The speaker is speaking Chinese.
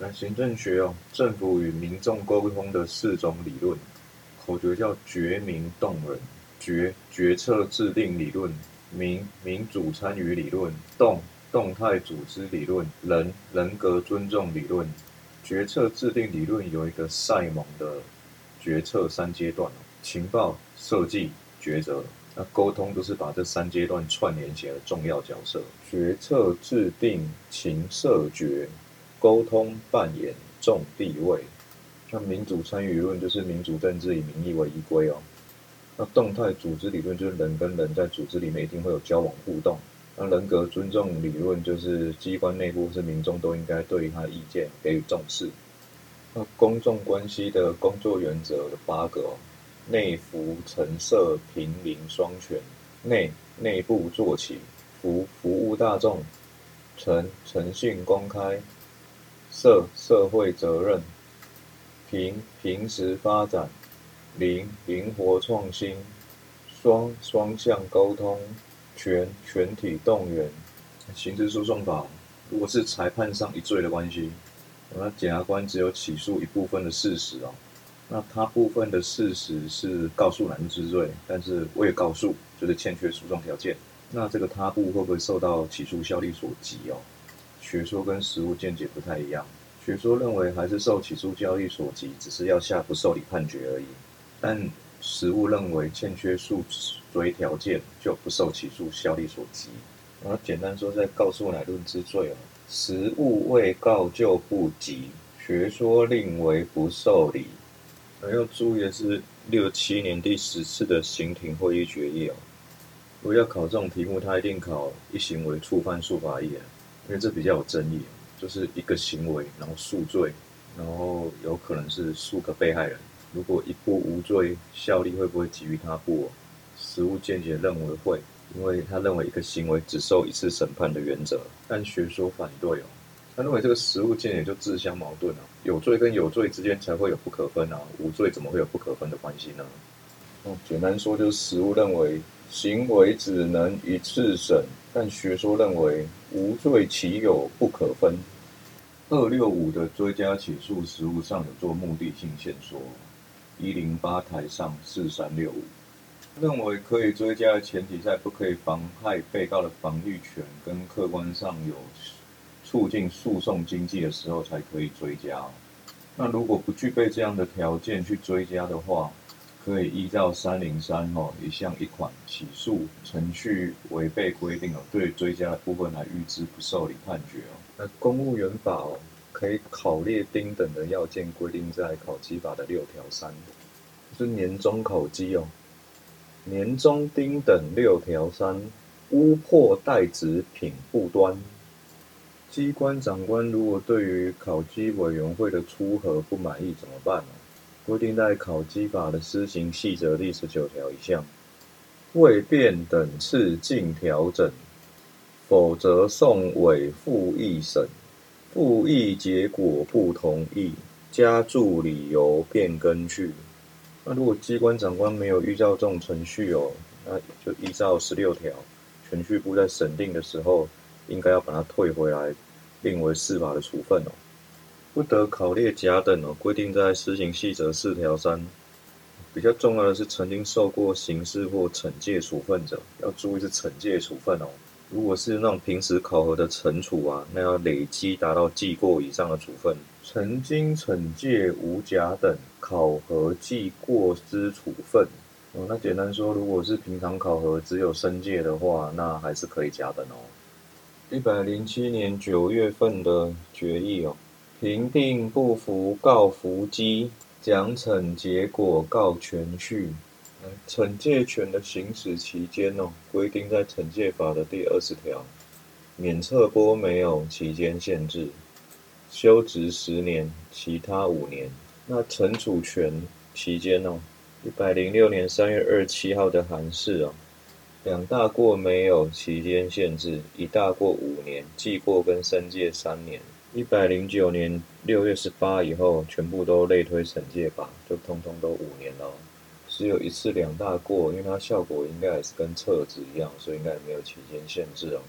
那行政学哦，政府与民众沟通的四种理论，口诀叫决民动人，决决策制定理论，民民主参与理论，动动态组织理论，人人格尊重理论。决策制定理论有一个赛蒙的决策三阶段情报设计抉择。那沟通都是把这三阶段串联起来的重要角色。决策制定情设决。沟通扮演重地位，那民主参与论就是民主政治以民意为依归哦。那动态组织理论就是人跟人在组织里面一定会有交往互动。那人格尊重理论就是机关内部是民众都应该对于他的意见给予重视。那公众关系的工作原则的八个哦，内服陈设平民双全，内内部做起，服服务大众，诚诚信公开。社社会责任，平平时发展，灵灵活创新，双双向沟通，全全体动员。刑事诉讼法，如果是裁判上一罪的关系，那检察官只有起诉一部分的事实哦，那他部分的事实是告诉男之罪，但是未告诉，就是欠缺诉讼条件。那这个他部会不会受到起诉效力所及哦？学说跟实务见解不太一样。学说认为还是受起诉交易所及，只是要下不受理判决而已。但实务认为欠缺诉追条件，就不受起诉效力所及。然后简单说，在告诉乃论之罪哦，实务未告就不及。学说令为不受理。还要注意的是，六七年第十次的刑庭会议决议哦，如果要考这种题目，他一定考一行为触犯诉法义，因为这比较有争议。就是一个行为，然后诉罪，然后有可能是数个被害人。如果一步无罪，效力会不会给予他部？实务见解认为会，因为他认为一个行为只受一次审判的原则。但学说反对哦，他认为这个实务见解就自相矛盾啊，有罪跟有罪之间才会有不可分啊，无罪怎么会有不可分的关系呢？哦，简单说就是实务认为行为只能一次审。但学说认为无罪其有不可分？二六五的追加起诉实务上有做目的性线索，一零八台上四三六五认为可以追加的前提在不可以妨害被告的防御权跟客观上有促进诉讼经济的时候才可以追加。那如果不具备这样的条件去追加的话，可以依照三零三哦一项一款起诉程序违背规定哦，对追加的部分来预支不受理判决哦。那公务员法哦，可以考列丁等的要件规定在考基法的六条三，是年终考绩哦。年终丁等六条三，污破代职品不端。机关长官如果对于考绩委员会的出核不满意怎么办呢？规定在考基法的施行细则第十九条一项，未变等次进调整，否则送委复议审，复议结果不同意，加注理由变更去。那如果机关长官没有依照这种程序哦，那就依照十六条，全序部在审定的时候，应该要把它退回来，并为司法的处分哦。不得考列甲等哦，规定在施行细则四条三。比较重要的是，曾经受过刑事或惩戒处分者，要注意是惩戒处分哦。如果是那种平时考核的惩处啊，那要累积达到记过以上的处分。曾经惩戒无甲等，考核记过之处分哦。那简单说，如果是平常考核只有申诫的话，那还是可以甲等哦。一百零七年九月份的决议哦。评定不服告伏击，奖惩结果告全序。惩戒权的行使期间哦，规定在惩戒法的第二十条，免测波没有期间限制，休职十年，其他五年。那惩处权期间哦，一百零六年三月二十七号的函释哦，两大过没有期间限制，一大过五年，记过跟申诫三年。一百零九年六月十八以后，全部都类推惩戒吧，就通通都五年了。只有一次两大过，因为它效果应该也是跟册子一样，所以应该没有期间限制哦。